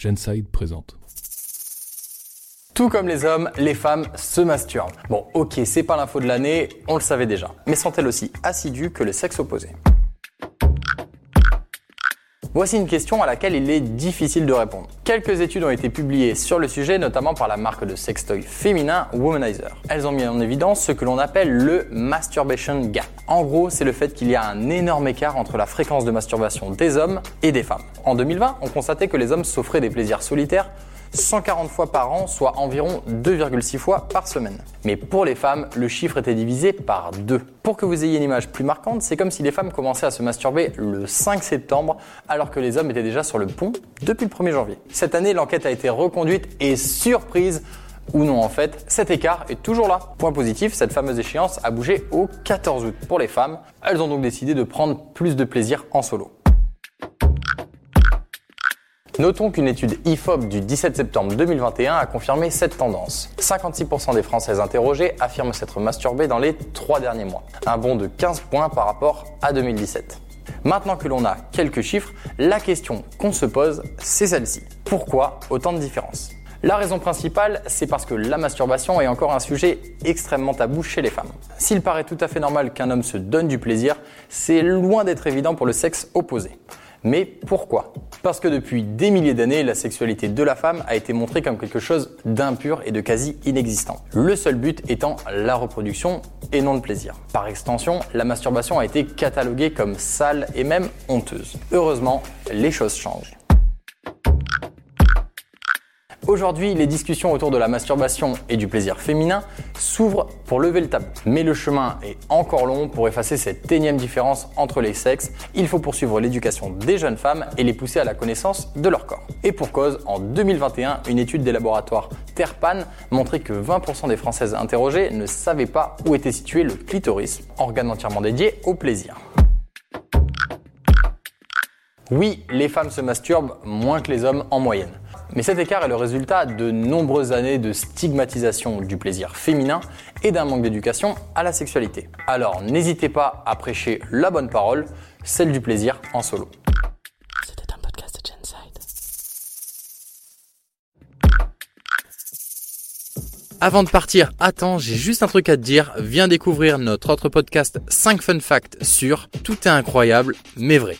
Genside présente. Tout comme les hommes, les femmes se masturbent. Bon, ok, c'est pas l'info de l'année, on le savait déjà. Mais sont-elles aussi assidues que le sexe opposé? Voici une question à laquelle il est difficile de répondre. Quelques études ont été publiées sur le sujet, notamment par la marque de sextoy féminin Womanizer. Elles ont mis en évidence ce que l'on appelle le masturbation gap. En gros, c'est le fait qu'il y a un énorme écart entre la fréquence de masturbation des hommes et des femmes. En 2020, on constatait que les hommes s'offraient des plaisirs solitaires 140 fois par an, soit environ 2,6 fois par semaine. Mais pour les femmes, le chiffre était divisé par deux. Pour que vous ayez une image plus marquante, c'est comme si les femmes commençaient à se masturber le 5 septembre, alors que les hommes étaient déjà sur le pont depuis le 1er janvier. Cette année, l'enquête a été reconduite et surprise ou non en fait, cet écart est toujours là. Point positif, cette fameuse échéance a bougé au 14 août. Pour les femmes, elles ont donc décidé de prendre plus de plaisir en solo. Notons qu'une étude IFOP du 17 septembre 2021 a confirmé cette tendance. 56% des Françaises interrogées affirment s'être masturbées dans les trois derniers mois, un bond de 15 points par rapport à 2017. Maintenant que l'on a quelques chiffres, la question qu'on se pose, c'est celle-ci. Pourquoi autant de différences? La raison principale, c'est parce que la masturbation est encore un sujet extrêmement tabou chez les femmes. S'il paraît tout à fait normal qu'un homme se donne du plaisir, c'est loin d'être évident pour le sexe opposé. Mais pourquoi? Parce que depuis des milliers d'années, la sexualité de la femme a été montrée comme quelque chose d'impur et de quasi inexistant. Le seul but étant la reproduction et non le plaisir. Par extension, la masturbation a été cataloguée comme sale et même honteuse. Heureusement, les choses changent. Aujourd'hui, les discussions autour de la masturbation et du plaisir féminin s'ouvrent pour lever le tabou. Mais le chemin est encore long pour effacer cette énième différence entre les sexes. Il faut poursuivre l'éducation des jeunes femmes et les pousser à la connaissance de leur corps. Et pour cause, en 2021, une étude des laboratoires Terpan montrait que 20% des Françaises interrogées ne savaient pas où était situé le clitoris, organe entièrement dédié au plaisir. Oui, les femmes se masturbent moins que les hommes en moyenne. Mais cet écart est le résultat de nombreuses années de stigmatisation du plaisir féminin et d'un manque d'éducation à la sexualité. Alors n'hésitez pas à prêcher la bonne parole, celle du plaisir en solo. C'était un podcast de Genside. Avant de partir, attends, j'ai juste un truc à te dire. Viens découvrir notre autre podcast 5 fun facts sur Tout est incroyable mais vrai.